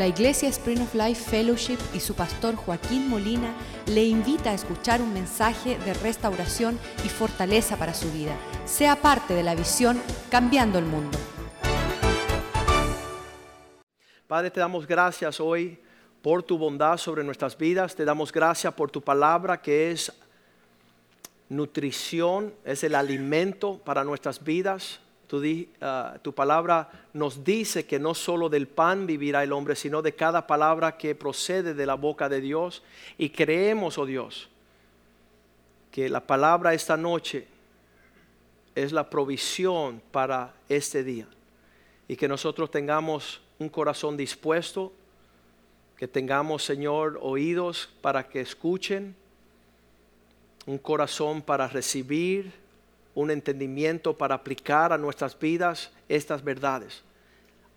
La Iglesia Spring of Life Fellowship y su pastor Joaquín Molina le invita a escuchar un mensaje de restauración y fortaleza para su vida. Sea parte de la visión Cambiando el Mundo. Padre, te damos gracias hoy por tu bondad sobre nuestras vidas. Te damos gracias por tu palabra que es nutrición, es el alimento para nuestras vidas. Tu, ah, tu, palabra nos dice que no solo del pan vivirá el hombre, sino de cada palabra que procede de la boca de Dios. Y creemos, oh Dios, que la palabra esta noche es la provisión para este día. Y que nosotros tengamos un corazón dispuesto, que tengamos, Señor, oídos para que escuchen un corazón para recibir, un entendimiento para aplicar a nuestras vidas estas verdades.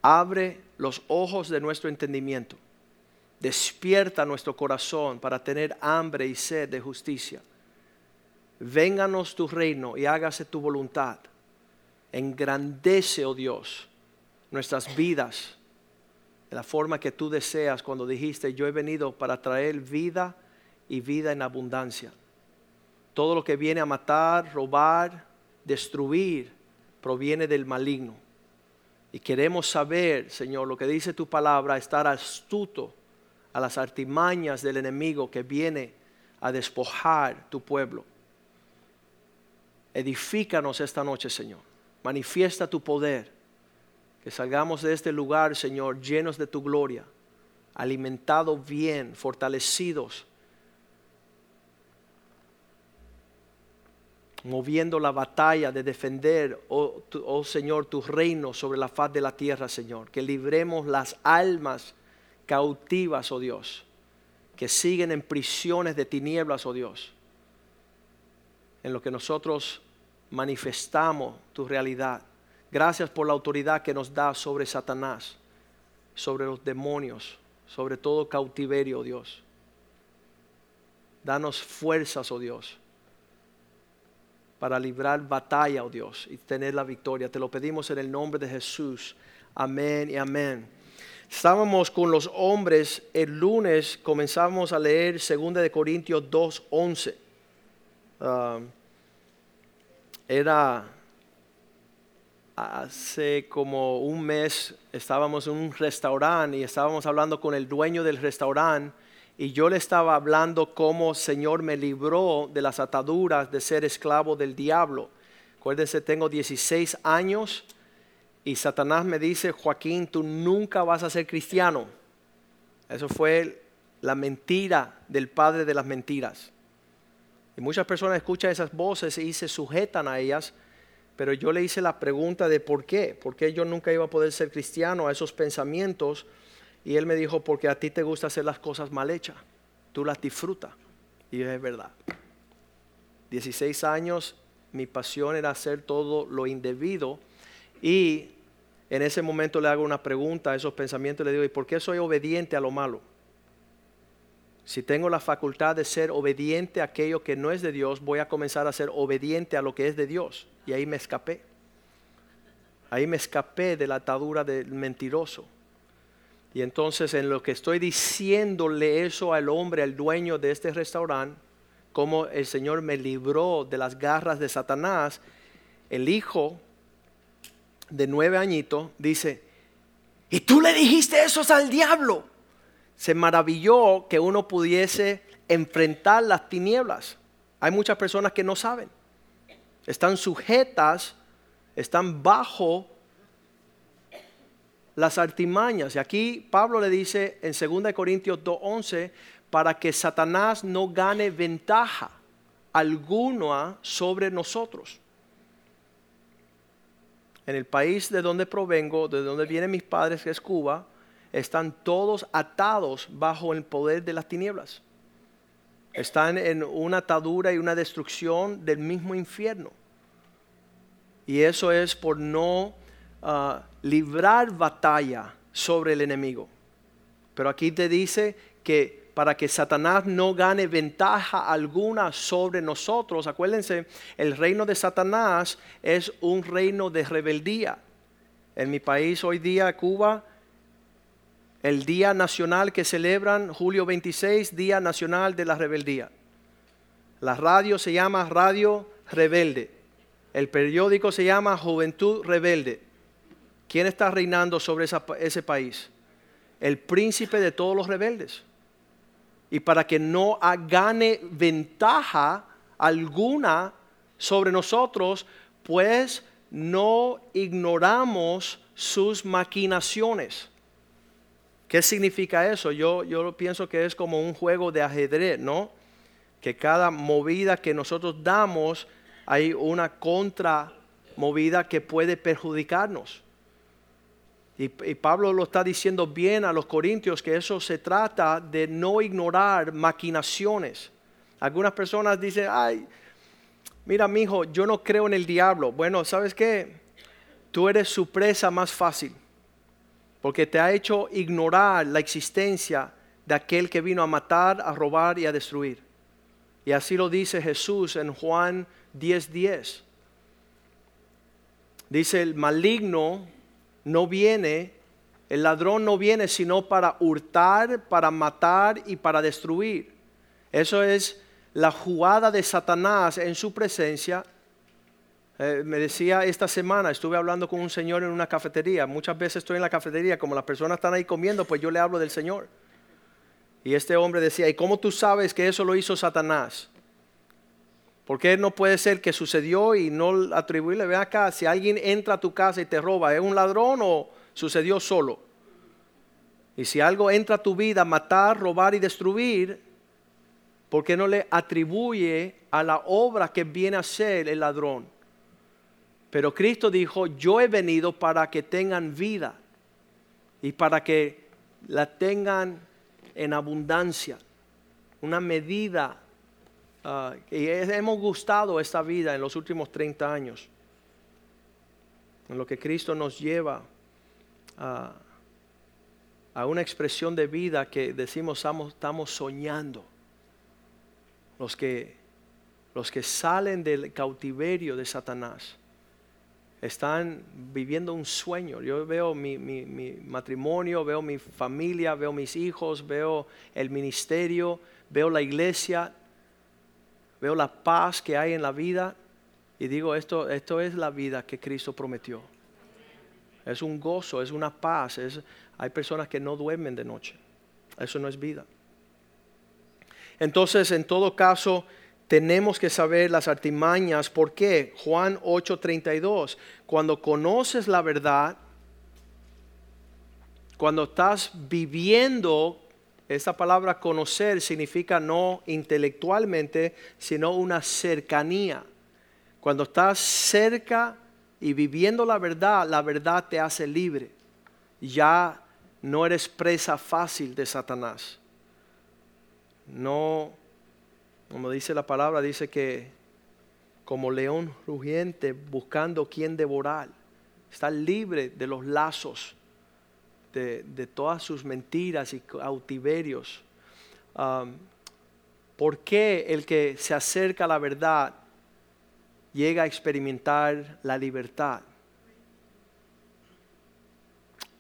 Abre los ojos de nuestro entendimiento. Despierta nuestro corazón para tener hambre y sed de justicia. Vénganos tu reino y hágase tu voluntad. Engrandece, oh Dios, nuestras vidas de la forma que tú deseas cuando dijiste, yo he venido para traer vida y vida en abundancia. Todo lo que viene a matar, robar, destruir, proviene del maligno. Y queremos saber, Señor, lo que dice tu palabra, estar astuto a las artimañas del enemigo que viene a despojar tu pueblo. Edifícanos esta noche, Señor. Manifiesta tu poder. Que salgamos de este lugar, Señor, llenos de tu gloria, alimentados bien, fortalecidos moviendo la batalla de defender, oh, oh, Señor, tu reino sobre la faz de la tierra, Señor. Que libremos las almas cautivas, oh Dios, que siguen en prisiones de tinieblas, oh Dios, en lo que nosotros manifestamos tu realidad. Gracias por la autoridad que nos da sobre Satanás, sobre los demonios, sobre todo cautiverio, oh Dios. Danos fuerzas, oh Dios para librar batalla, oh Dios, y tener la victoria. Te lo pedimos en el nombre de Jesús. Amén y amén. Estábamos con los hombres, el lunes comenzamos a leer 2 de Corintios 2.11. Ah, era hace como un mes, estábamos en un restaurante y estábamos hablando con el dueño del restaurante y yo le estaba hablando cómo Señor me libró de las ataduras de ser esclavo del diablo. Acuérdense, tengo 16 años y Satanás me dice, Joaquín, tú nunca vas a ser cristiano. Eso fue la mentira del padre de las mentiras. Y muchas personas escuchan esas voces y se sujetan a ellas, pero yo le hice la pregunta de por qué, por qué yo nunca iba a poder ser cristiano a esos pensamientos y él me dijo, porque a ti te gusta hacer las cosas mal hechas, tú las disfrutas. Y es verdad. 16 años, mi pasión era hacer todo lo indebido. Y en ese momento le hago una pregunta a esos pensamientos, le digo, ¿y por qué soy obediente a lo malo? Si tengo la facultad de ser obediente a aquello que no es de Dios, voy a comenzar a ser obediente a lo que es de Dios. Y ahí me escapé. Ahí me escapé de la atadura del mentiroso. Y entonces en lo que estoy diciéndole eso al hombre, al dueño de este restaurante, como el Señor me libró de las garras de Satanás, el hijo de nueve añitos dice, ¿y tú le dijiste eso al diablo? Se maravilló que uno pudiese enfrentar las tinieblas. Hay muchas personas que no saben. Están sujetas, están bajo las artimañas. Y aquí Pablo le dice en 2 Corintios 2.11, para que Satanás no gane ventaja alguna sobre nosotros. En el país de donde provengo, de donde vienen mis padres, que es Cuba, están todos atados bajo el poder de las tinieblas. Están en una atadura y una destrucción del mismo infierno. Y eso es por no librar batalla sobre el enemigo. Pero aquí te dice que para que Satanás no gane ventaja alguna sobre nosotros, acuérdense, el reino de Satanás es un reino de rebeldía. En mi país hoy día, Cuba, El día nacional que celebran, julio 26, Día Nacional de la Rebeldía. La radio se llama Radio Rebelde. El periódico se llama Juventud Rebelde. ¿Quién está reinando sobre ese país? El príncipe de todos los rebeldes. Y para que no gane ventaja alguna sobre nosotros, pues no ignoramos sus maquinaciones. ¿Qué significa eso? Yo, yo pienso que es como un juego de ajedrez, ¿no? Que cada movida que nosotros damos hay una contramovida que puede perjudicarnos. Y, Pablo lo está diciendo bien a los corintios que eso se trata de no ignorar maquinaciones. Algunas personas dicen, ay, mira, mi hijo, yo no creo en el diablo. Bueno, ¿sabes qué? Tú eres su presa más fácil, porque te ha hecho ignorar la existencia de aquel que vino a matar, a robar y a destruir. Y así lo dice Jesús en Juan 10:10. 10. Dice, el maligno no viene, el ladrón no viene sino para hurtar, para matar y para destruir. Eso es la jugada de Satanás en su presencia. Eh, me decía esta semana, estuve hablando con un señor en una cafetería. Muchas veces estoy en la cafetería, como las personas están ahí comiendo, pues yo le hablo del Señor. Y este hombre decía, ¿y cómo tú sabes que eso lo hizo Satanás? Porque no puede ser que sucedió y no atribuirle, ve acá, si alguien entra a tu casa y te roba, ¿es un ladrón o sucedió solo? Y si algo entra a tu vida, matar, robar y destruir, ¿por qué no le atribuye a la obra que viene a ser el ladrón? Pero Cristo dijo, yo he venido para que tengan vida y para que la tengan en abundancia, una medida. Uh, y hemos gustado esta vida en los últimos 30 años, en lo que Cristo nos lleva a, una expresión de vida que decimos estamos, soñando los que, los que salen del cautiverio de Satanás están viviendo un sueño. Yo veo mi, matrimonio, veo mi familia, veo mis hijos, veo el ministerio, veo la iglesia, veo la paz que hay en la vida y digo, esto, esto es la vida que Cristo prometió. Es un gozo, es una paz. Es, hay personas que no duermen de noche. Eso no es vida. Entonces, en todo caso, tenemos que saber las artimañas. ¿Por qué? Juan 8:32. Cuando conoces la verdad, cuando estás viviendo, esta palabra conocer significa no intelectualmente, sino una cercanía. Cuando estás cerca y viviendo la verdad, la verdad te hace libre. Ya no eres presa fácil de Satanás no, como dice la palabra, dice que como león rugiente buscando quien devorar, está libre de los lazos, de, todas sus mentiras y cautiverios. ¿Por qué el que se acerca a la verdad llega a experimentar la libertad?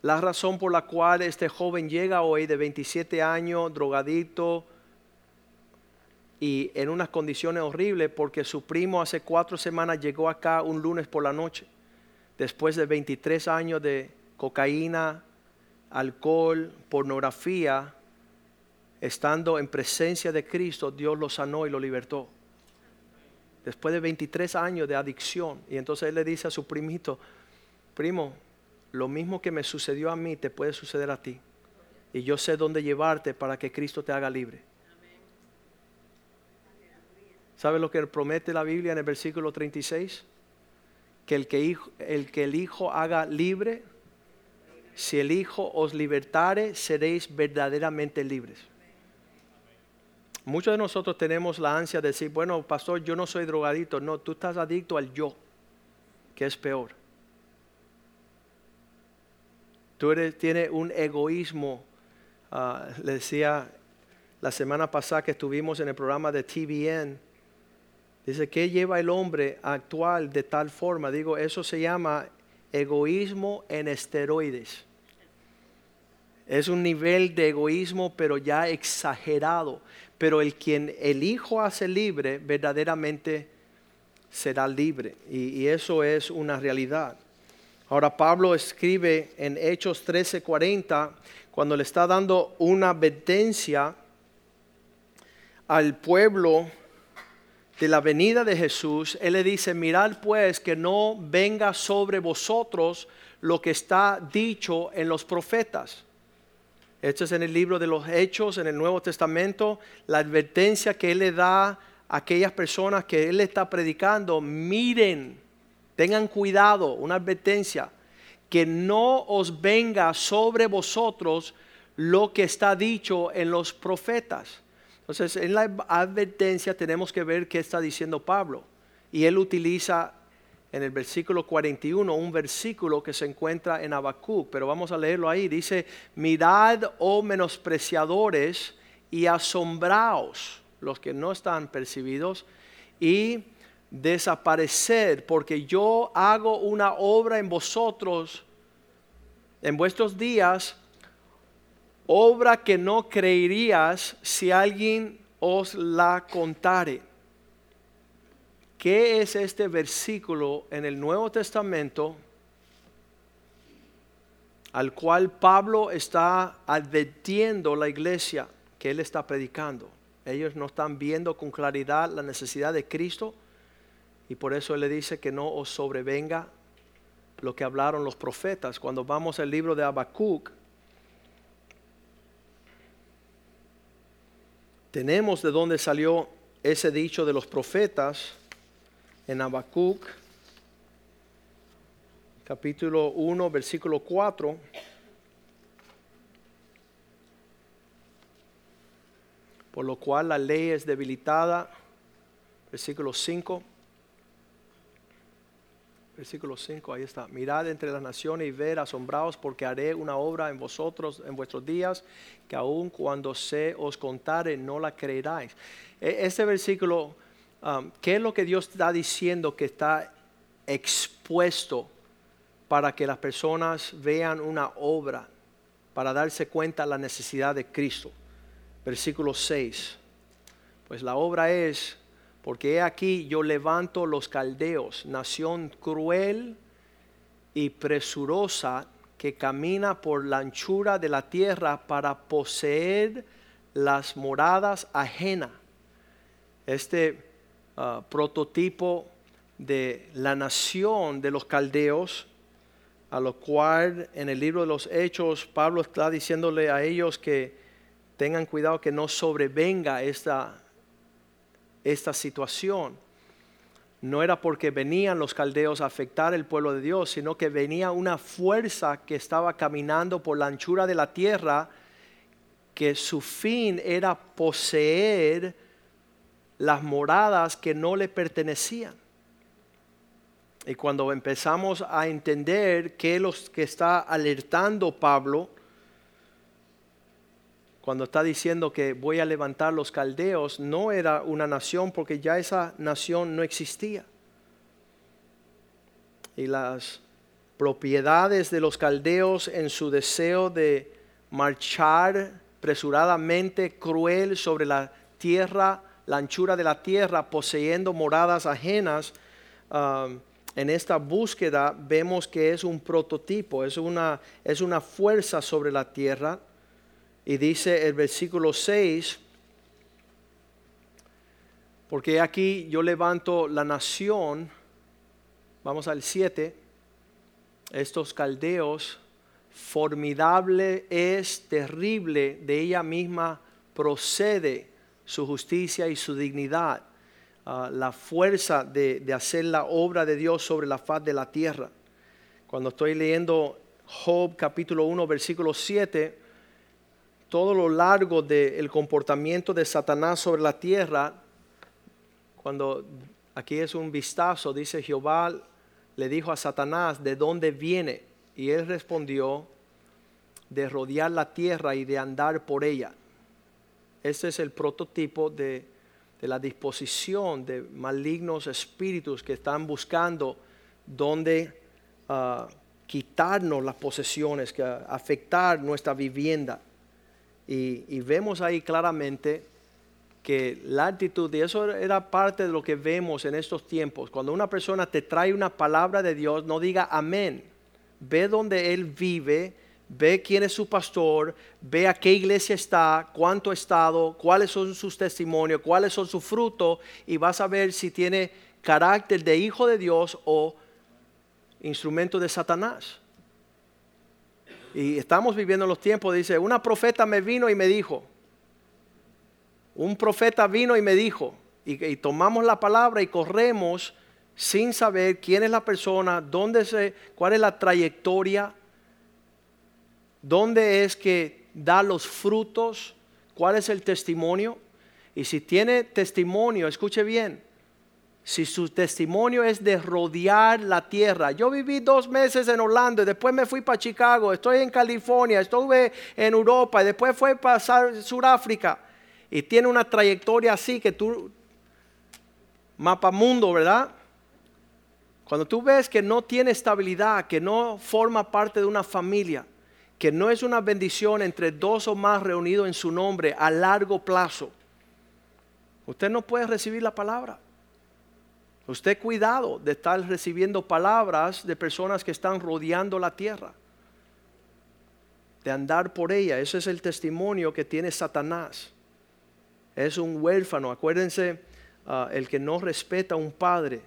La razón por la cual este joven llega hoy de 27 años, drogadito y en unas condiciones horribles porque su primo hace cuatro semanas llegó acá un lunes por la noche, después de 23 años de cocaína, alcohol, pornografía, estando en presencia de Cristo, Dios lo sanó y lo libertó. Después de 23 años de adicción. Y entonces él le dice a su primito, primo, lo mismo que me sucedió a mí te puede suceder a ti. Y yo sé dónde llevarte para que Cristo te haga libre. ¿Sabe lo que promete la Biblia en el versículo 36? Que el que, el que el Hijo haga libre, si el Hijo os libertare, seréis verdaderamente libres. Muchos de nosotros tenemos la ansia de decir, bueno, pastor, yo no soy drogadito. No, tú estás adicto al yo, que es peor. Tú eres, tienes un egoísmo. Ah, le decía la semana pasada que estuvimos en el programa de TVN Dice, ¿qué lleva el hombre a actuar de tal forma? Digo, eso se llama egoísmo en esteroides. Es un nivel de egoísmo, pero ya exagerado. Pero el quien el Hijo hace libre, verdaderamente será libre. Y, eso es una realidad. Ahora Pablo escribe en Hechos 13:40, cuando le está dando una advertencia al pueblo de la venida de Jesús, Él le dice, mirad pues que no venga sobre vosotros lo que está dicho en los profetas. Esto es en el libro de los Hechos, en el Nuevo Testamento, la advertencia que Él le da a aquellas personas que Él está predicando. Miren, tengan cuidado, una advertencia, que no os venga sobre vosotros lo que está dicho en los profetas. Entonces, en la advertencia tenemos que ver qué está diciendo Pablo. Y él utiliza en el versículo 41, un versículo que se encuentra en Habacuc, pero vamos a leerlo ahí. Dice, mirad, oh menospreciadores, y asombraos, los que no están percibidos, y desaparecer, porque yo hago una obra en vosotros, en vuestros días, obra que no creerías si alguien os la contare. ¿Qué es este versículo en el Nuevo Testamento al cual Pablo está advirtiendo la iglesia que él está predicando? Ellos no están viendo con claridad la necesidad de Cristo y por eso él le dice que no os sobrevenga lo que hablaron los profetas. Cuando vamos al libro de Habacuc, tenemos de dónde salió ese dicho de los profetas en Habacuc, capítulo 1, versículo 4. Por lo cual la ley es debilitada. Versículo 5. Versículo 5, ahí está. Mirad entre las naciones y ver asombrados porque haré una obra en vosotros en vuestros días que aun cuando se os contare no la creeráis. Este versículo Um, ¿qué es lo que Dios está diciendo que está expuesto para que las personas vean una obra, para darse cuenta de la necesidad de Cristo? Versículo 6. Pues la obra es, porque he aquí yo levanto los caldeos, nación cruel y presurosa que camina por la anchura de la tierra para poseer las moradas ajenas. Este Ah, prototipo de la nación de los caldeos, a lo cual en el libro de los Hechos Pablo está diciéndole a ellos que tengan cuidado que no sobrevenga esta, esta situación. No era porque venían los caldeos a afectar el pueblo de Dios, sino que venía una fuerza que estaba caminando por la anchura de la tierra, que su fin era poseer las moradas que no le pertenecían. Y cuando empezamos a entender qué es lo que está alertando Pablo, cuando está diciendo que voy a levantar los caldeos, no era una nación porque ya esa nación no existía. Y las propiedades de los caldeos en su deseo de marchar apresuradamente, cruel sobre la tierra, la anchura de la tierra, poseyendo moradas ajenas, um, en esta búsqueda vemos que es un prototipo, es una, es una fuerza sobre la tierra. Y dice el versículo 6, porque aquí yo levanto la nación, vamos al 7, estos caldeos, formidable es, terrible, de ella misma procede su justicia y su dignidad, ah, la fuerza de, hacer la obra de Dios sobre la faz de la tierra. Cuando estoy leyendo Job capítulo 1, versículo 7, todo lo largo del comportamiento de Satanás sobre la tierra, cuando aquí es un vistazo, dice Jehová le dijo a Satanás, ¿de dónde viene? Y él respondió, de rodear la tierra y de andar por ella. Este es el prototipo de, la disposición de malignos espíritus que están buscando dónde ah, quitar quitarnos las posesiones, que afectar nuestra vivienda. Y, vemos ahí claramente que la actitud, y eso era parte de lo que vemos en estos tiempos, cuando una persona te trae una palabra de Dios, no diga amén, ve donde él vive, ve quién es su pastor, ve a qué iglesia está, cuánto ha estado, cuáles son sus testimonios, cuáles son sus frutos, y vas a ver si tiene carácter de hijo de Dios o instrumento de Satanás. Y estamos viviendo los tiempos, dice, una profeta me vino y me dijo, un profeta vino y me dijo, y, tomamos la palabra y corremos sin saber quién es la persona, dónde se, cuál es la trayectoria, dónde es que da los frutos, cuál es el testimonio. Y si tiene testimonio, escuche bien, si su testimonio es de rodear la tierra. Yo viví dos meses en Orlando y después me fui para Chicago, estoy en California, estuve en Europa y después fue para Sudáfrica y tiene una trayectoria así que tú, mapa mundo, ¿verdad? Cuando tú ves que no tiene estabilidad, que no forma parte de una familia, que no es una bendición entre dos o más reunidos en su nombre a largo plazo, usted no puede recibir la palabra. Usted cuidado de estar recibiendo palabras de personas que están rodeando la tierra, de andar por ella. Ese es el testimonio que tiene Satanás es un huérfano. Acuérdense, ah, el que no respeta a un padre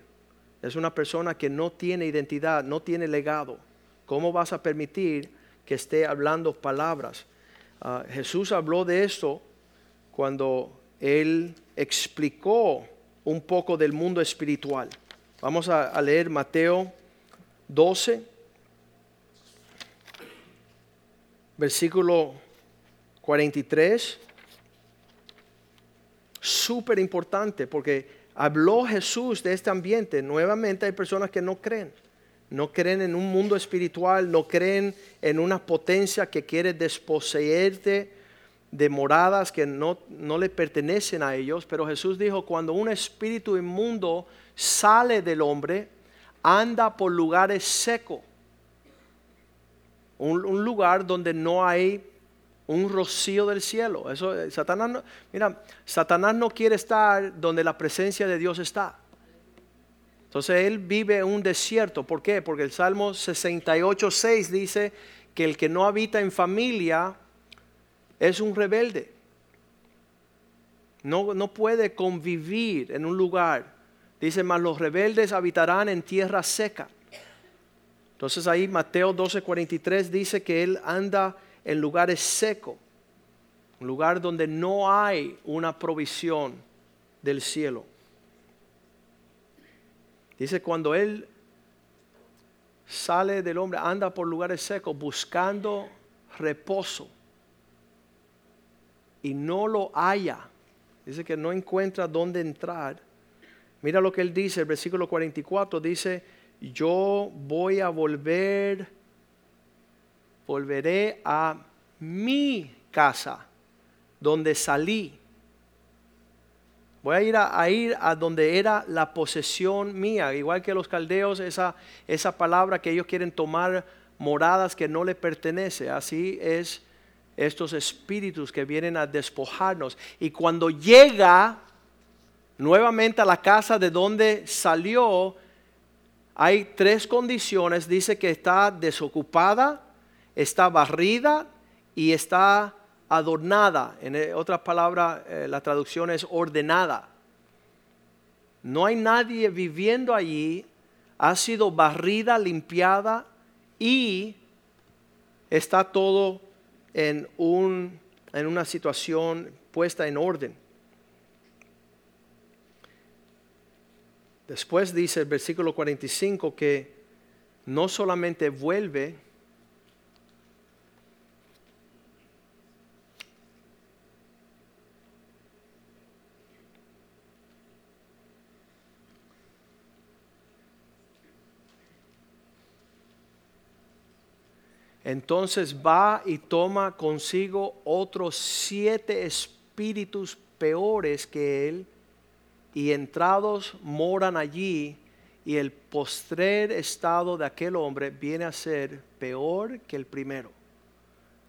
es una persona que no tiene identidad, no tiene legado. ¿Cómo vas a permitir que esté hablando palabras? Ah, Jesús habló de esto cuando él explicó un poco del mundo espiritual. Vamos a, leer Mateo 12, versículo 43 súper importante porque habló Jesús de este ambiente. Nuevamente hay personas que no creen. No creen en un mundo espiritual, no creen en una potencia que quiere desposeerte de moradas que no, no le pertenecen a ellos. Pero Jesús dijo, cuando un espíritu inmundo sale del hombre, anda por lugares secos. Un, lugar donde no hay un rocío del cielo. Eso, eh, Satanás, mira, Satanás no quiere estar donde la presencia de Dios está. Entonces él vive en un desierto. ¿Por qué? Porque el Salmo 68, 6 dice que el que no habita en familia es un rebelde. No, no puede convivir en un lugar. Dice, más los rebeldes habitarán en tierra seca. Entonces ahí Mateo 12, 43 dice que él anda en lugares secos, un lugar donde no hay una provisión del cielo. Dice, cuando Él sale del hombre, anda por lugares secos buscando reposo y no lo haya. Dice que no encuentra dónde entrar. Mira lo que él dice, el versículo 44 dice, yo voy a volver volveré a mi casa, donde salí. Voy a ir a, ir a donde era la posesión mía, igual que los caldeos, esa, esa palabra que ellos quieren tomar moradas que no le pertenece. Así es estos espíritus que vienen a despojarnos. Y cuando llega nuevamente a la casa de donde salió, hay tres condiciones. Dice que está desocupada, está barrida y está adornada. En eh, otras palabras, eh, la traducción es ordenada. No hay nadie viviendo allí, ha sido barrida, limpiada y está todo en, un, en una situación puesta en orden. Después dice el versículo 45 que no solamente vuelve, entonces va y toma consigo otros siete espíritus peores que él, y entrados moran allí, y el postrer estado de aquel hombre viene a ser peor que el primero.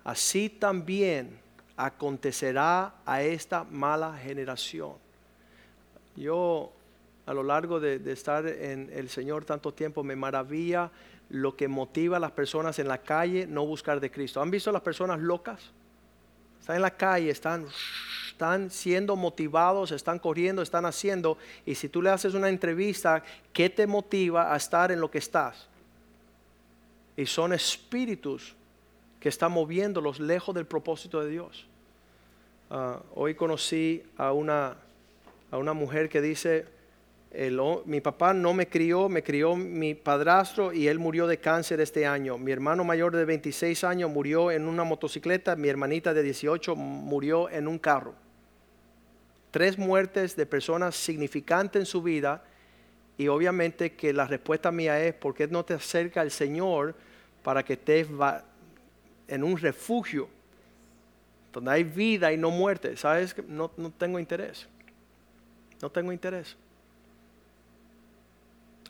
Así también acontecerá a esta mala generación. Yo a lo largo de, de, estar en el Señor tanto tiempo me maravilla lo que motiva a las personas en la calle no buscar de Cristo. ¿Han visto a las personas locas? Están en la calle, están, están siendo motivados, están corriendo, están haciendo. Y si tú le haces una entrevista, ¿qué te motiva a estar en lo que estás? Y son espíritus que están moviéndolos lejos del propósito de Dios. Uh, hoy conocí a una, a una mujer que dice, mi papá no me crió, me crió mi padrastro y él murió de cáncer este año. Mi hermano mayor de 26 años murió en una motocicleta, mi hermanita de 18 murió en un carro. Tres muertes de personas significantes en su vida y obviamente que la respuesta mía es, ¿por qué no te acerca al Señor para que estés en un refugio donde hay vida y no muerte? ¿Sabes? No, no tengo interés. No tengo interés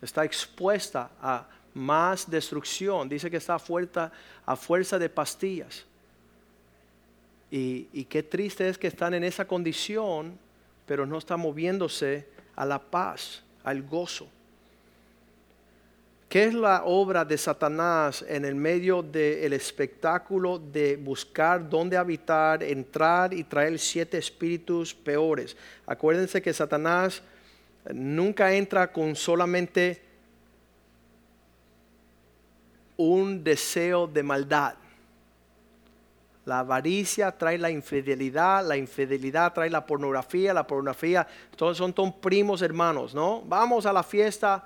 está expuesta a más destrucción. Dice que está a a fuerza de pastillas. Y, y, qué triste es que están en esa condición, pero no están moviéndose a la paz, al gozo. ¿Qué es la obra de Satanás en el medio del espectáculo de buscar dónde habitar, entrar y traer siete espíritus peores? Acuérdense que Satanás nunca entra con solamente un deseo de maldad. La avaricia trae la infidelidad, la infidelidad trae la pornografía, la pornografía, todos son, son primos hermanos, ¿no? Vamos a la fiesta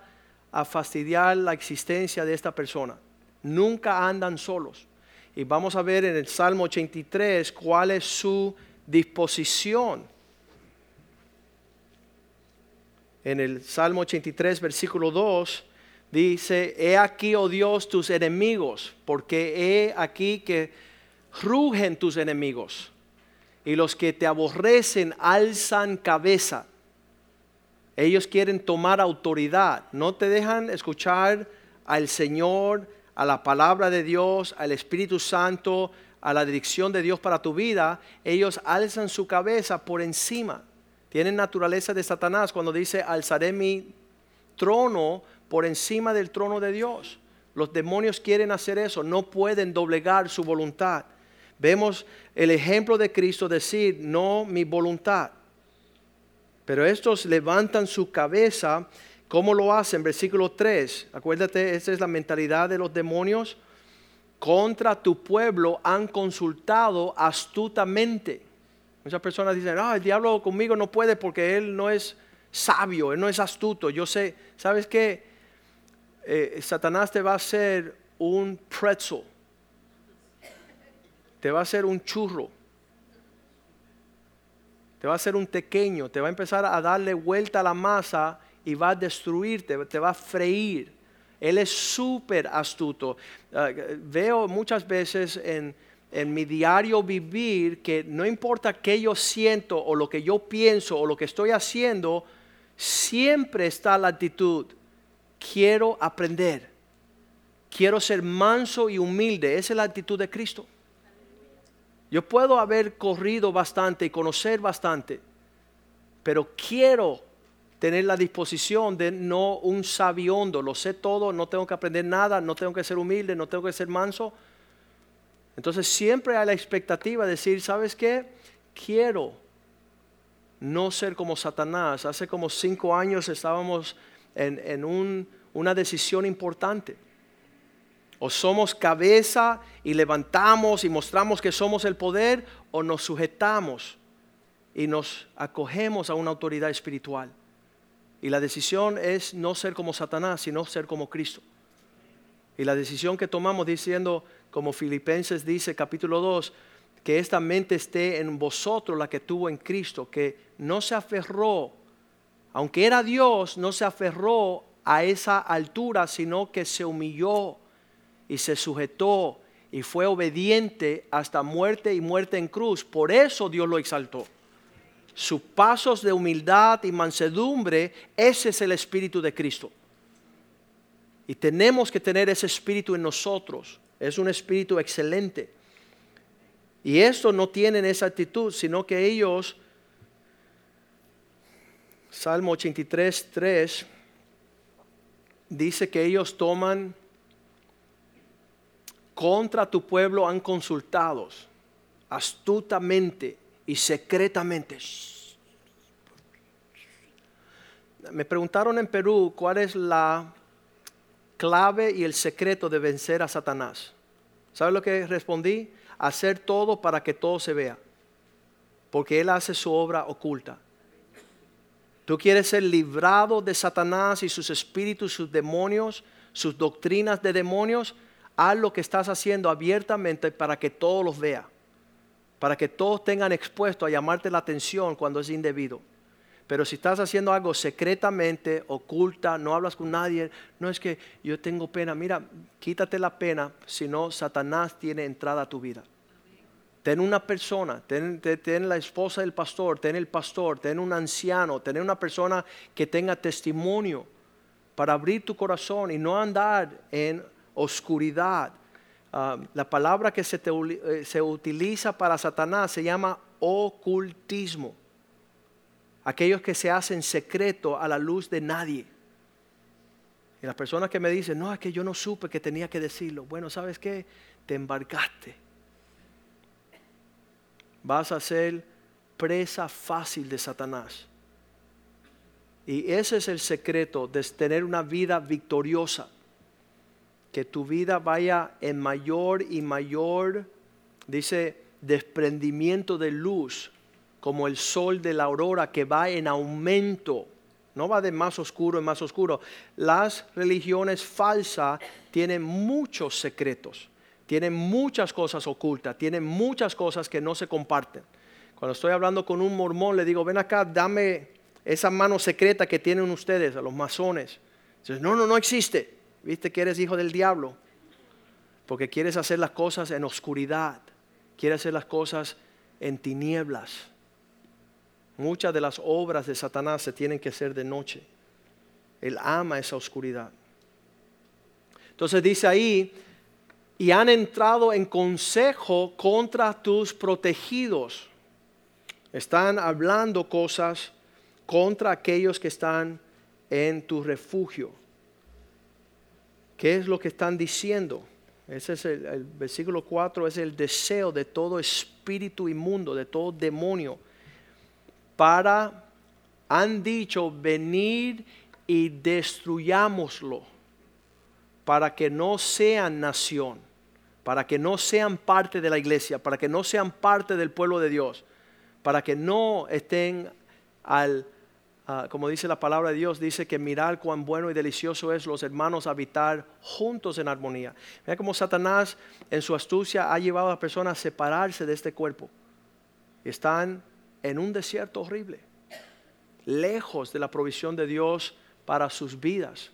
a fastidiar la existencia de esta persona. Nunca andan solos. Y vamos a ver en el Salmo 83 cuál es su disposición en el Salmo 83, versículo 2, dice, he aquí, oh Dios, tus enemigos, porque he aquí que rugen tus enemigos, y los que te aborrecen alzan cabeza. Ellos quieren tomar autoridad, no te dejan escuchar al Señor, a la palabra de Dios, al Espíritu Santo, a la dirección de Dios para tu vida. Ellos alzan su cabeza por encima tienen naturaleza de Satanás cuando dice, alzaré mi trono por encima del trono de Dios. Los demonios quieren hacer eso, no pueden doblegar su voluntad. Vemos el ejemplo de Cristo decir, no mi voluntad. Pero estos levantan su cabeza, ¿cómo lo hacen? Versículo 3, acuérdate, esa es la mentalidad de los demonios. Contra tu pueblo han consultado astutamente. Muchas personas dicen, ah, el diablo conmigo no puede porque él no es sabio, él no es astuto. Yo sé, ¿sabes qué? Eh, Satanás te va a hacer un pretzel, te va a hacer un churro, te va a hacer un pequeño, te va a empezar a darle vuelta a la masa y va a destruirte, te va a freír. Él es súper astuto. Ah, veo muchas veces en en mi diario vivir que no importa qué yo siento o lo que yo pienso o lo que estoy haciendo, siempre está la actitud, quiero aprender, quiero ser manso y humilde. Esa es la actitud de Cristo. Yo puedo haber corrido bastante y conocer bastante, pero quiero tener la disposición de no un sabiondo, lo sé todo, no tengo que aprender nada, no tengo que ser humilde, no tengo que ser manso entonces siempre hay la expectativa de decir, ¿sabes qué? Quiero no ser como Satanás. Hace como cinco años estábamos en, una decisión importante. O somos cabeza y levantamos y mostramos que somos el poder, o nos sujetamos y nos acogemos a una autoridad espiritual. Y la decisión es no ser como Satanás, sino ser como Cristo. Y la decisión que tomamos diciendo, como Filipenses dice capítulo 2, que esta mente esté en vosotros la que tuvo en Cristo, que no se aferró, aunque era Dios, no se aferró a esa altura, sino que se humilló y se sujetó y fue obediente hasta muerte y muerte en cruz. Por eso Dios lo exaltó. Sus pasos de humildad y mansedumbre, ese es el Espíritu de Cristo. Y tenemos que tener ese espíritu en nosotros. Es un espíritu excelente. Y esto no tienen esa actitud, sino que ellos, Salmo 83, 3, dice que ellos toman contra tu pueblo han consultado astutamente y secretamente. Me preguntaron en Perú cuál es la clave y el secreto de vencer a Satanás. ¿Sabe lo que respondí? Hacer todo para que todo se vea. Porque Él hace su obra oculta. Tú quieres ser librado de Satanás y sus espíritus, sus demonios, sus doctrinas de demonios. Haz lo que estás haciendo abiertamente para que todos los vea. Para que todos tengan expuesto a llamarte la atención cuando es indebido. Pero si estás haciendo algo secretamente, oculta, no hablas con nadie, no es que yo tengo pena, mira, quítate la pena, si no Satanás tiene entrada a tu vida. Ten una persona, ten, ten, la esposa del pastor, ten el pastor, ten un anciano, ten una persona que tenga testimonio para abrir tu corazón y no andar en oscuridad. Ah, la palabra que se, eh, se utiliza para Satanás se llama ocultismo aquellos que se hacen secreto a la luz de nadie. Y las personas que me dicen, no, es que yo no supe que tenía que decirlo. Bueno, ¿sabes qué? Te embarcaste. Vas a ser presa fácil de Satanás. Y ese es el secreto de tener una vida victoriosa. Que tu vida vaya en mayor y mayor, dice, desprendimiento de luz como el sol de la aurora que va en aumento. No va de más oscuro en más oscuro. Las religiones falsas tienen muchos secretos, tienen muchas cosas ocultas, tienen muchas cosas que no se comparten. Cuando estoy hablando con un mormón, le digo, ven acá, dame esa mano secreta que tienen ustedes, a los masones. Dices, no, no, no existe. Viste que eres hijo del diablo. Porque quieres hacer las cosas en oscuridad. Quieres hacer las cosas en tinieblas. Muchas de las obras de Satanás se tienen que hacer de noche. Él ama esa oscuridad. Entonces dice ahí, y han entrado en consejo contra tus protegidos. Están hablando cosas contra aquellos que están en tu refugio. ¿Qué es lo que están diciendo? Ese es el, versículo 4, es el deseo de todo espíritu inmundo, de todo demonio para, han dicho, venir y destruyámoslo, para que no sean nación, para que no sean parte de la iglesia, para que no sean parte del pueblo de Dios, para que no estén al, como dice la palabra de Dios, dice que mirar cuán bueno y delicioso es los hermanos habitar juntos en armonía. Mira cómo Satanás en su astucia ha llevado a las personas a separarse de este cuerpo. Están en un desierto horrible, lejos de la provisión de Dios para sus vidas.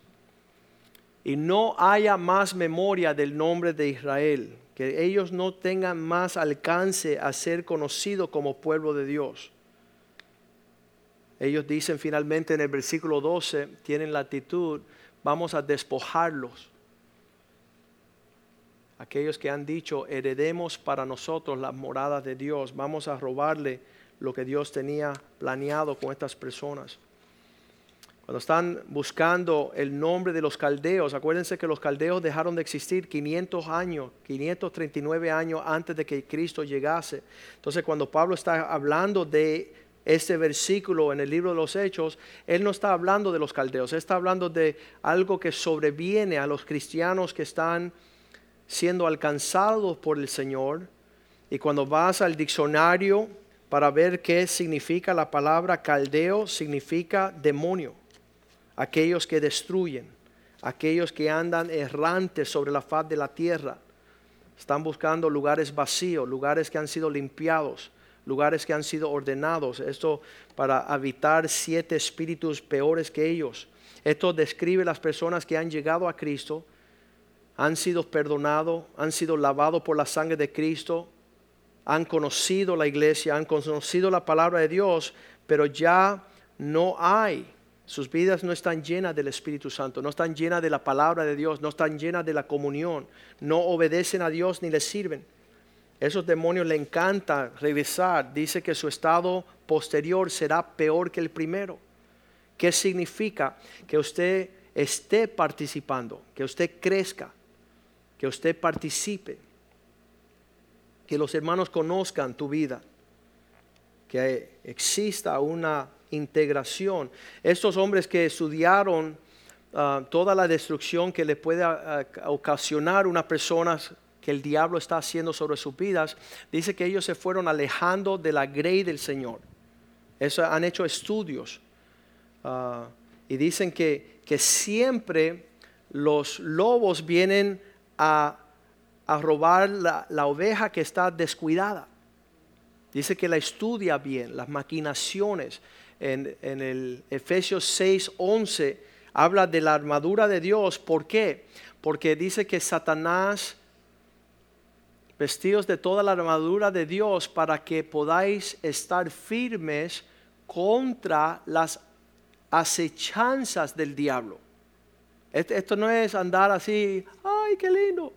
Y no haya más memoria del nombre de Israel, que ellos no tengan más alcance a ser conocidos como pueblo de Dios. Ellos dicen finalmente en el versículo 12, tienen la actitud, vamos a despojarlos. Aquellos que han dicho, heredemos para nosotros las moradas de Dios, vamos a robarle lo que Dios tenía planeado con estas personas. Cuando están buscando el nombre de los caldeos, acuérdense que los caldeos dejaron de existir 500 años, 539 años antes de que Cristo llegase. Entonces cuando Pablo está hablando de este versículo en el libro de los Hechos, él no está hablando de los caldeos, él está hablando de algo que sobreviene a los cristianos que están siendo alcanzados por el Señor. Y cuando vas al diccionario para ver qué significa la palabra caldeo, significa demonio, aquellos que destruyen, aquellos que andan errantes sobre la faz de la tierra, están buscando lugares vacíos, lugares que han sido limpiados, lugares que han sido ordenados, esto para habitar siete espíritus peores que ellos. Esto describe las personas que han llegado a Cristo, han sido perdonados, han sido lavados por la sangre de Cristo, han conocido la iglesia, han conocido la palabra de Dios, pero ya no hay sus vidas no están llenas del Espíritu Santo, no están llenas de la palabra de Dios, no están llenas de la comunión, no obedecen a Dios ni le sirven. Esos demonios le encanta regresar. Dice que su estado posterior será peor que el primero. ¿Qué significa? Que usted esté participando, que usted crezca, que usted participe, que los hermanos conozcan tu vida, que exista una integración. Estos hombres que estudiaron ah, toda la destrucción que le puede ah, ocasionar una persona que el diablo está haciendo sobre sus vidas, dice que ellos se fueron alejando de la grey del Señor. Eso han hecho estudios ah, y dicen que, que, siempre los lobos vienen a, robar la, la oveja que está descuidada. Dice que la estudia bien, las maquinaciones en, el Efesios 6, 11, habla de la armadura de Dios. ¿Por qué? Porque dice que Satanás, vestidos de toda la armadura de Dios para que podáis estar firmes contra las acechanzas del diablo. Esto no es andar así, ay, qué lindo.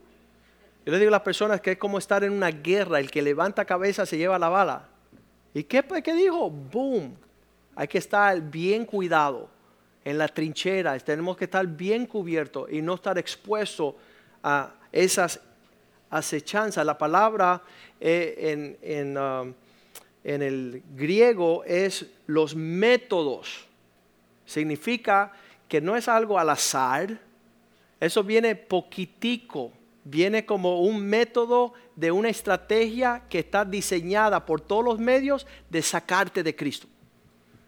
Yo le digo a las personas que es como estar en una guerra, el que levanta cabeza se lleva la bala. ¿Y qué, qué dijo? Boom, hay que estar bien cuidado en la trinchera, tenemos que estar bien cubiertos y no estar expuesto a esas acechanzas. La palabra eh, um, en el griego es los métodos. Significa que no es algo al azar, eso viene poquitico, viene como un método de una estrategia que está diseñada por todos los medios de sacarte de Cristo.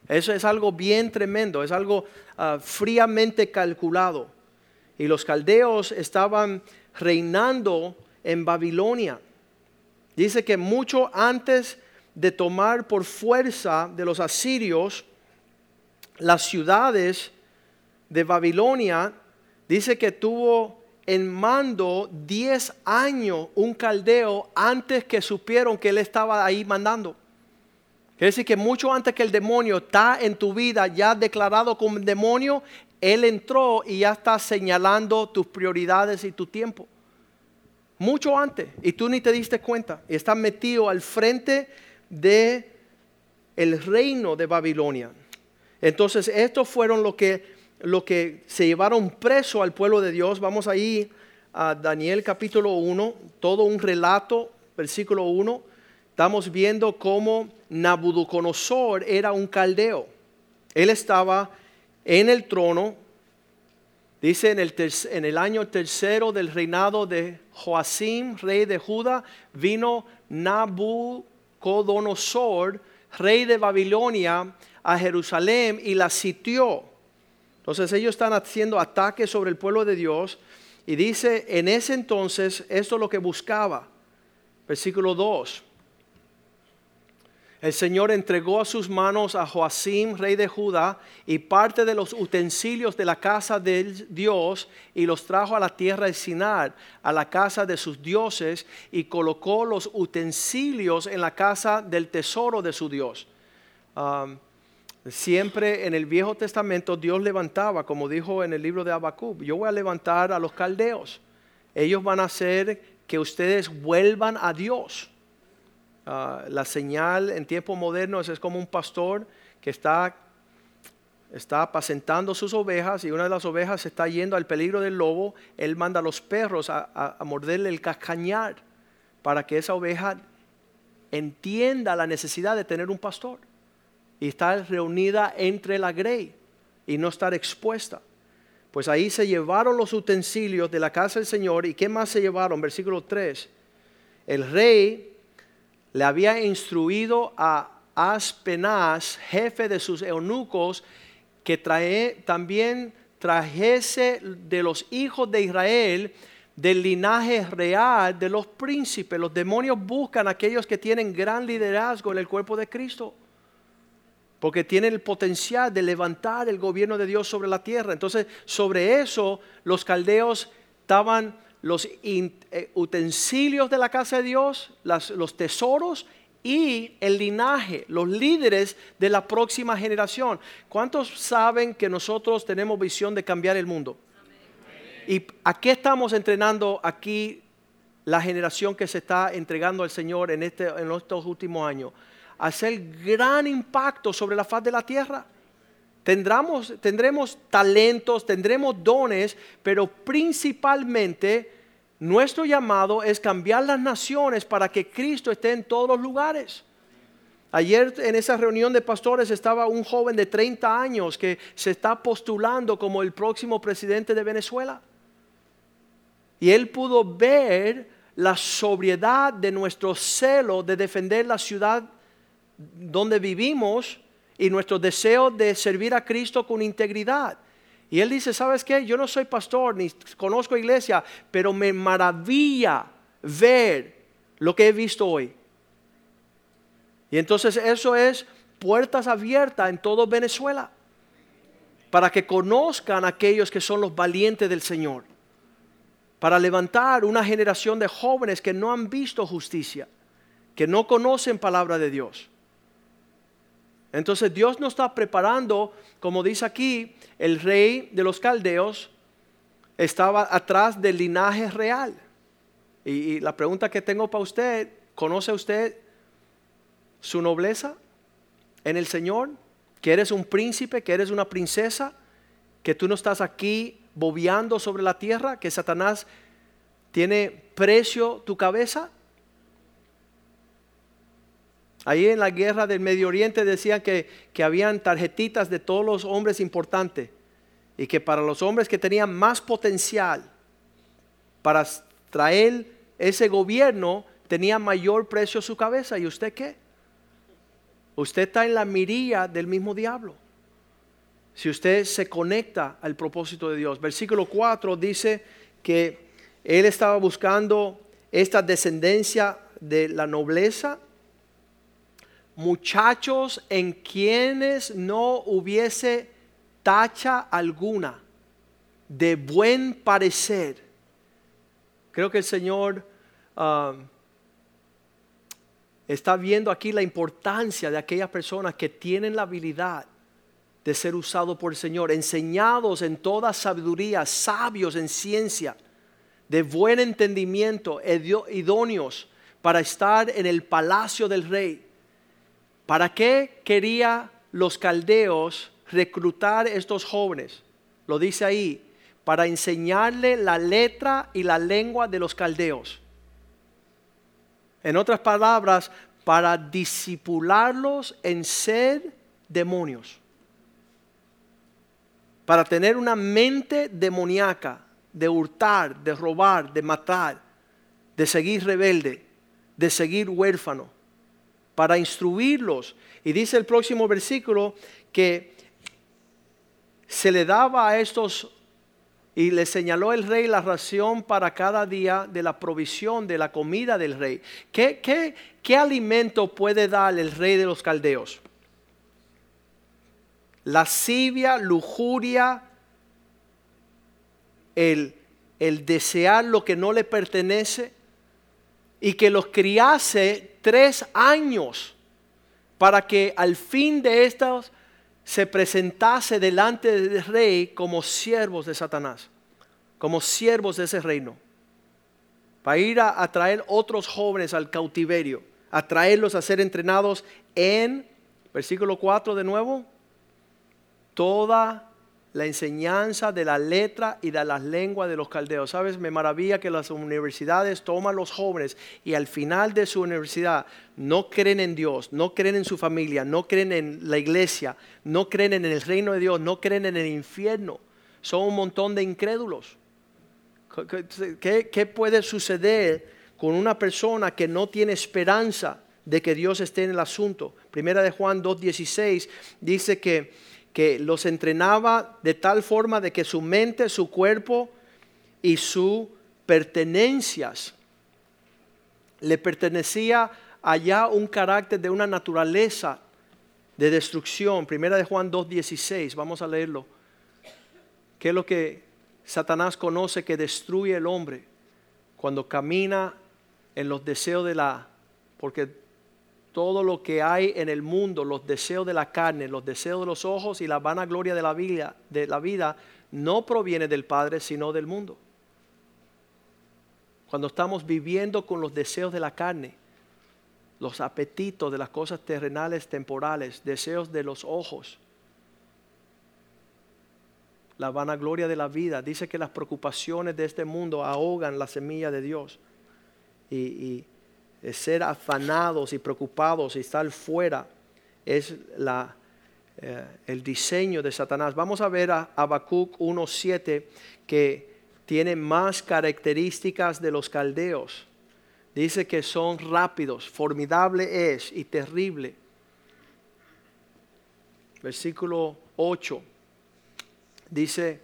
Eso es algo bien tremendo, es algo ah, fríamente calculado. Y los caldeos estaban reinando en Babilonia. Dice que mucho antes de tomar por fuerza de los asirios las ciudades de Babilonia, dice que tuvo en mando 10 años un caldeo antes que supieron que él estaba ahí mandando. Quiere decir que mucho antes que el demonio está en tu vida ya declarado como demonio, él entró y ya está señalando tus prioridades y tu tiempo. Mucho antes. Y tú ni te diste cuenta. Y estás metido al frente de el reino de Babilonia. Entonces, estos fueron lo que, lo que se llevaron preso al pueblo de Dios. Vamos ahí a Daniel capítulo 1, todo un relato, versículo 1 estamos viendo cómo Nabucodonosor era un caldeo. Él estaba en el trono, dice en el, en el año tercero del reinado de Joacim, rey de Judá, vino Nabucodonosor, rey de Babilonia, a Jerusalén y la sitió. Entonces ellos están haciendo ataques sobre el pueblo de Dios y dice, en ese entonces, esto es lo que buscaba. Versículo 2 el Señor entregó a sus manos a Joacim, rey de Judá, y parte de los utensilios de la casa de Dios, y los trajo a la tierra de Sinar, a la casa de sus dioses, y colocó los utensilios en la casa del tesoro de su Dios. Siempre en el Viejo Testamento Dios levantaba, como dijo en el libro de Habacuc, yo voy a levantar a los caldeos. Ellos van a hacer que ustedes vuelvan a Dios. Ah, la señal en tiempo moderno es, como un pastor que está, está apacentando sus ovejas y una de las ovejas está yendo al peligro del lobo, él manda a los perros a, morderle el cascañar para que esa oveja entienda la necesidad de tener un pastor y estar reunida entre la grey y no estar expuesta. Pues ahí se llevaron los utensilios de la casa del Señor y ¿qué más se llevaron? Versículo 3. El rey le había instruido a Aspenaz, jefe de sus eunucos, que trae, también trajese de los hijos de Israel del linaje real de los príncipes. Los demonios buscan a aquellos que tienen gran liderazgo en el cuerpo de Cristo, porque tienen el potencial de levantar el gobierno de Dios sobre la tierra. Entonces, sobre eso los caldeos estaban los eh, utensilios de la casa de Dios, los tesoros y el linaje, los líderes de la próxima generación. ¿Cuántos saben que nosotros tenemos visión de cambiar el mundo? ¿Y a qué estamos entrenando aquí la generación que se está entregando al Señor en, este, en estos últimos años? Hacer gran impacto sobre la faz de la tierra. Tendremos, tendremos talentos, tendremos dones, pero principalmente nuestro llamado es cambiar las naciones para que Cristo esté en todos los lugares. Ayer en esa reunión de pastores estaba un joven de 30 años que se está postulando como el próximo presidente de Venezuela. Y él pudo ver la sobriedad de nuestro celo de defender la ciudad donde vivimos y nuestro deseo de servir a Cristo con integridad. Y él dice, ¿sabes qué? Yo no soy pastor ni conozco iglesia, pero me maravilla ver lo que he visto hoy. Y entonces eso es puertas abiertas en todo Venezuela para que conozcan aquellos que son los valientes del Señor para levantar una generación de jóvenes que no han visto justicia, que no conocen palabra de Dios. Entonces Dios nos está preparando, como dice aquí, el rey de los caldeos estaba atrás del linaje real. Y, la pregunta que tengo para usted, ¿conoce usted su nobleza en el Señor? ¿Que eres un príncipe, que eres una princesa? ¿Que tú no estás aquí bobeando sobre la tierra, que Satanás tiene precio tu cabeza. Ahí en la guerra del Medio Oriente decían que, que habían tarjetitas de todos los hombres importantes y que para los hombres que tenían más potencial para traer ese gobierno tenía mayor precio su cabeza. ¿Y usted qué? Usted está en la mirilla del mismo diablo si usted se conecta al propósito de Dios. Versículo 4 dice que él estaba buscando esta descendencia de la nobleza, muchachos en quienes no hubiese tacha alguna, de buen parecer. Creo que el Señor um, está viendo aquí la importancia de aquellas personas que tienen la habilidad de ser usado por el Señor, enseñados en toda sabiduría, sabios en ciencia, de buen entendimiento, idóneos para estar en el palacio del rey. ¿Para qué quería los caldeos reclutar estos jóvenes? Lo dice ahí, para enseñarle la letra y la lengua de los caldeos. En otras palabras, para disipularlos en ser demonios para tener una mente demoníaca de hurtar, de robar, de matar, de seguir rebelde, de seguir huérfano, para instruirlos. Y dice el próximo versículo que se le daba a estos y le señaló el rey la ración para cada día de la provisión de la comida del rey. ¿Qué, qué, qué alimento puede dar el rey de los caldeos? lascivia, lujuria, el, el desear lo que no le pertenece y que los criase tres años para que al fin de estos se presentase delante del rey como siervos de Satanás, como siervos de ese reino, para ir a, a traer otros jóvenes al cautiverio, a traerlos a ser entrenados en, versículo 4 de nuevo, toda la enseñanza de la letra y de las lenguas de los caldeos. Sabes, me maravilla que las universidades toman los jóvenes y al final de su universidad no creen en Dios, no creen en su familia, no creen en la iglesia, no creen en el reino de Dios, no creen en el infierno. Son un montón de incrédulos. ¿Qué, puede suceder con una persona que no tiene esperanza de que Dios esté en el asunto? Primera de Juan 2.16 dice que que los entrenaba de tal forma de que su mente, su cuerpo y sus pertenencias le pertenecía allá un carácter de una naturaleza de destrucción. Primera de Juan 2.16, vamos a leerlo. ¿Qué es lo que Satanás conoce que destruye el hombre cuando camina en los deseos de la... Porque todo lo que hay en el mundo, los deseos de la carne, los deseos de los ojos y la vanagloria de la vida, de la vida no proviene del Padre, sino del mundo. Cuando estamos viviendo con los deseos de la carne, los apetitos de las cosas terrenales, temporales, deseos de los ojos, la vanagloria de la vida. Dice que las preocupaciones de este mundo ahogan la semilla de Dios. Y, ser afanados y preocupados y estar fuera es la, eh, el diseño de Satanás. Vamos a ver a Habacuc 1.7 que tiene más características de los caldeos. Dice que son rápidos, formidable es y terrible. Versículo 8 dice,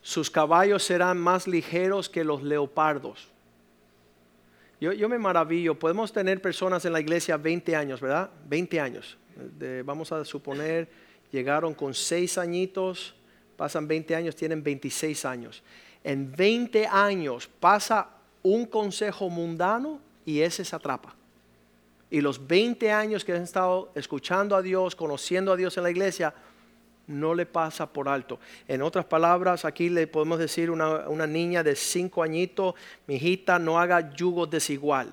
sus caballos serán más ligeros que los leopardos. Yo, me maravillo, podemos tener personas en la iglesia 20 años, ¿verdad? 20 años. vamos a suponer, llegaron con 6 añitos, pasan 20 años, tienen 26 años. En 20 años pasa un consejo mundano y ese se atrapa. Y los 20 años que han estado escuchando a Dios, conociendo a Dios en la iglesia, no le pasa por alto. En otras palabras, aquí le podemos decir a una, niña de cinco añitos, mi hijita, no haga yugo desigual.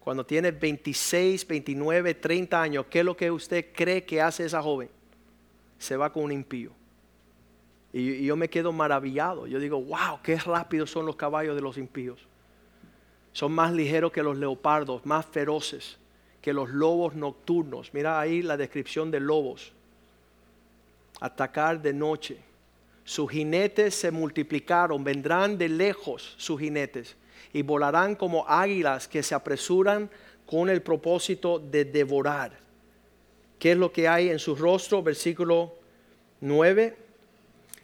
Cuando tiene 26, 29, 30 años, ¿qué es lo que usted cree que hace esa joven? Se va con un impío. Y, y yo me quedo maravillado. Yo digo, wow, qué rápidos son los caballos de los impíos. Son más ligeros que los leopardos, más feroces que los lobos nocturnos. Mira ahí la descripción de lobos atacar de noche. Sus jinetes se multiplicaron, vendrán de lejos sus jinetes y volarán como águilas que se apresuran con el propósito de devorar. ¿Qué es lo que hay en su rostro? Versículo 9.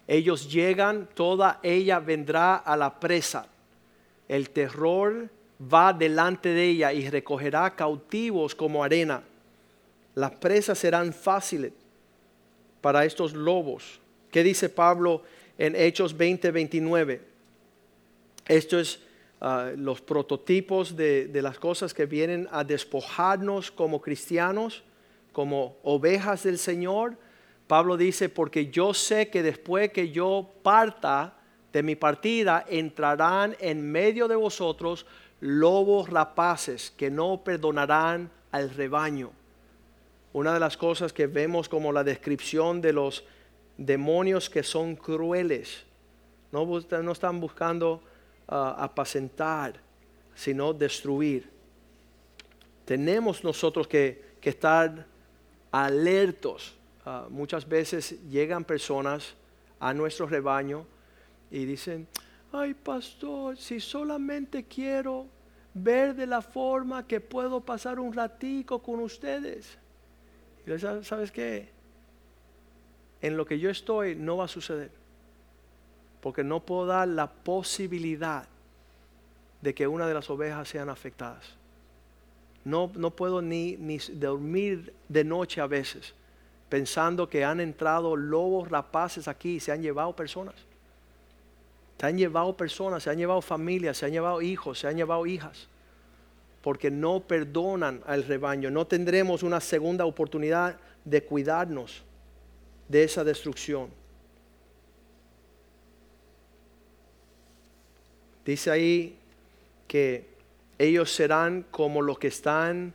Ellos llegan, toda ella vendrá a la presa. El terror va delante de ella y recogerá cautivos como arena. Las presas serán fáciles para estos lobos. ¿Qué dice Pablo en Hechos 20, 29? Esto es ah, los prototipos de, de las cosas que vienen a despojarnos como cristianos, como ovejas del Señor. Pablo dice, porque yo sé que después que yo parta de mi partida, entrarán en medio de vosotros lobos rapaces que no perdonarán al rebaño una de las cosas que vemos como la descripción de los demonios que son crueles. No, están buscando ah, apacentar, sino destruir. Tenemos nosotros que, estar alertos. Ah, muchas veces llegan personas a nuestro rebaño y dicen, ay pastor, si solamente quiero ver de la forma que puedo pasar un ratico con ustedes. ¿Sabes qué? En lo que yo estoy no va a suceder. Porque no puedo dar la posibilidad de que una de las ovejas sean afectadas. No, no puedo ni, ni dormir de noche a veces pensando que han entrado lobos rapaces aquí y se han llevado personas. Se han llevado personas, se han llevado familias, se han llevado hijos, se han llevado hijas porque no perdonan al rebaño. No tendremos una segunda oportunidad de cuidarnos de esa destrucción. Dice ahí que ellos serán como los que están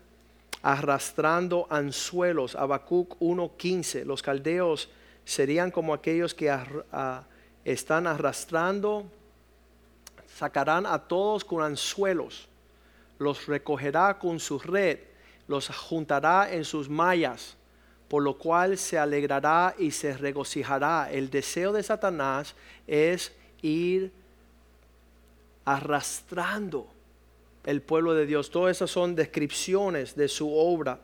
arrastrando anzuelos. Habacuc 1.15. Los caldeos serían como aquellos que están arrastrando, sacarán a todos con anzuelos los recogerá con su red, los juntará en sus mallas, por lo cual se alegrará y se regocijará. El deseo de Satanás es ir arrastrando el pueblo de Dios. Todas esas son descripciones de su obra.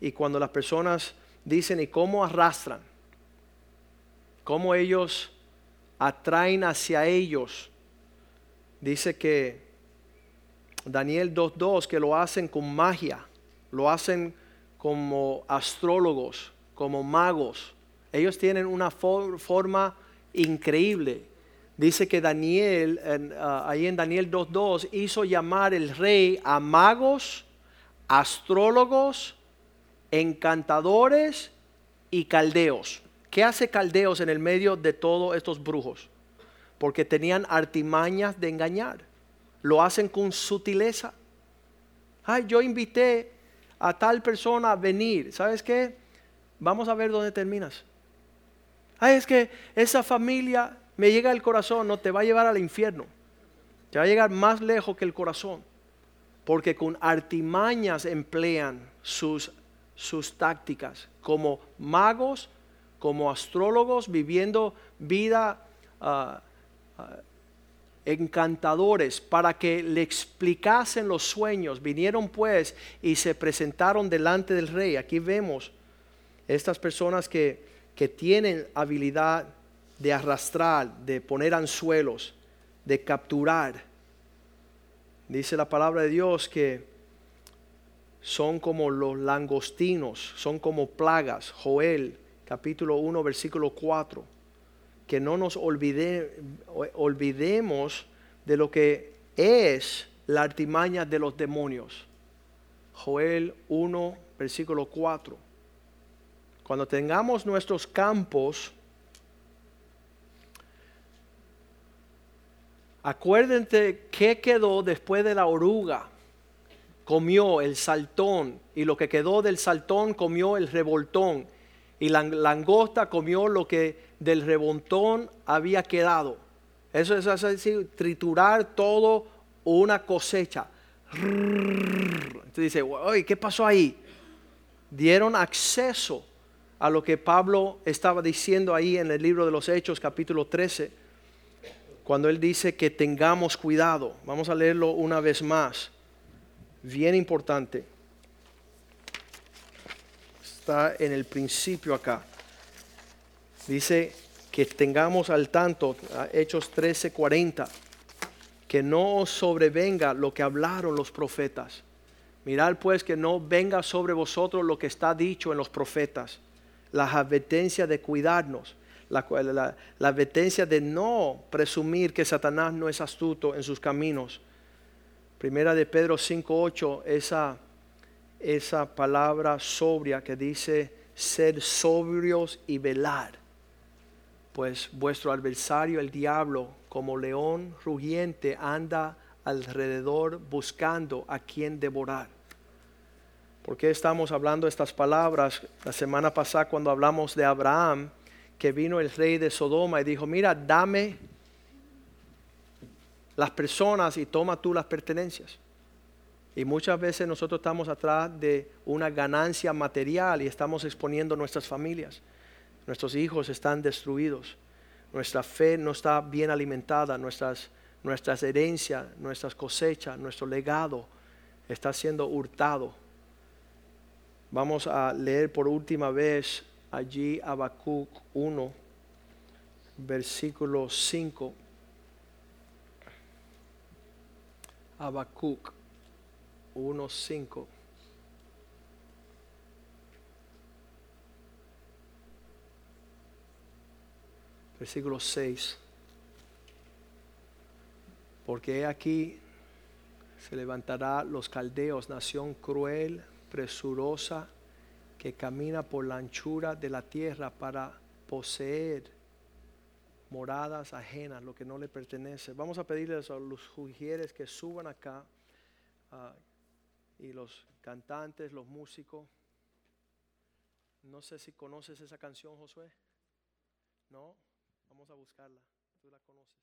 Y cuando las personas dicen, ¿y cómo arrastran? ¿Cómo ellos atraen hacia ellos? Dice que Daniel 2.2 que lo hacen con magia, lo hacen como astrólogos, como magos. Ellos tienen una forma increíble. Dice que Daniel, ah, ahí en Daniel 2.2, hizo llamar el rey a magos, astrólogos, encantadores y caldeos. ¿Qué hace caldeos en el medio de todos estos brujos? Porque tenían artimañas de engañar. Lo hacen con sutileza. Ay, yo invité a tal persona a venir. ¿Sabes qué? Vamos a ver dónde terminas. Ay, es que esa familia me llega al corazón, no te va a llevar al infierno. Te va a llegar más lejos que el corazón. Porque con artimañas emplean sus, sus tácticas como magos como astrólogos viviendo vida ah, ah, encantadores para que le explicasen los sueños. Vinieron pues y se presentaron delante del rey. Aquí vemos estas personas que, que tienen habilidad de arrastrar, de poner anzuelos, de capturar. Dice la palabra de Dios que son como los langostinos, son como plagas. Joel capítulo 1, versículo 4, que no nos olvide, olvidemos de lo que es la artimaña de los demonios. Joel 1, versículo 4. Cuando tengamos nuestros campos, acuérdense qué quedó después de la oruga. Comió el saltón y lo que quedó del saltón comió el revoltón y la langosta comió lo que del rebontón había quedado. Eso es así, triturar todo una cosecha. Entonces dice, oye, ¿qué pasó ahí? Dieron acceso a lo que Pablo estaba diciendo ahí en el libro de los Hechos, capítulo 13, cuando él dice que tengamos cuidado. Vamos a leerlo una vez más. Bien importante en el principio acá. Dice que tengamos al tanto, Hechos 13:40, que no sobrevenga lo que hablaron los profetas. Mirad pues que no venga sobre vosotros lo que está dicho en los profetas, la advertencia de cuidarnos, la advertencia de no presumir que Satanás no es astuto en sus caminos. Primera de Pedro 5:8, esa esa palabra sobria que dice ser sobrios y velar, pues vuestro adversario el diablo como león rugiente anda alrededor buscando a quien devorar. ¿Por qué estamos hablando estas palabras? La semana pasada cuando hablamos de Abraham, que vino el rey de Sodoma y dijo, mira, dame las personas y toma tú las pertenencias. Y muchas veces nosotros estamos atrás de una ganancia material y estamos exponiendo nuestras familias. Nuestros hijos están destruidos. Nuestra fe no está bien alimentada. Nuestras, nuestras herencias, nuestras cosechas, nuestro legado está siendo hurtado. Vamos a leer por última vez allí Habacuc 1, versículo 5. Habacuc 1.5. Versículo 6. Porque aquí se levantará los caldeos, nación cruel, presurosa, que camina por la anchura de la tierra para poseer moradas ajenas, lo que no le pertenece. Vamos a pedirles a los jugieres que suban acá. Ah, y los cantantes, los músicos. No sé si conoces esa canción, Josué. No, vamos a buscarla. Tú la conoces.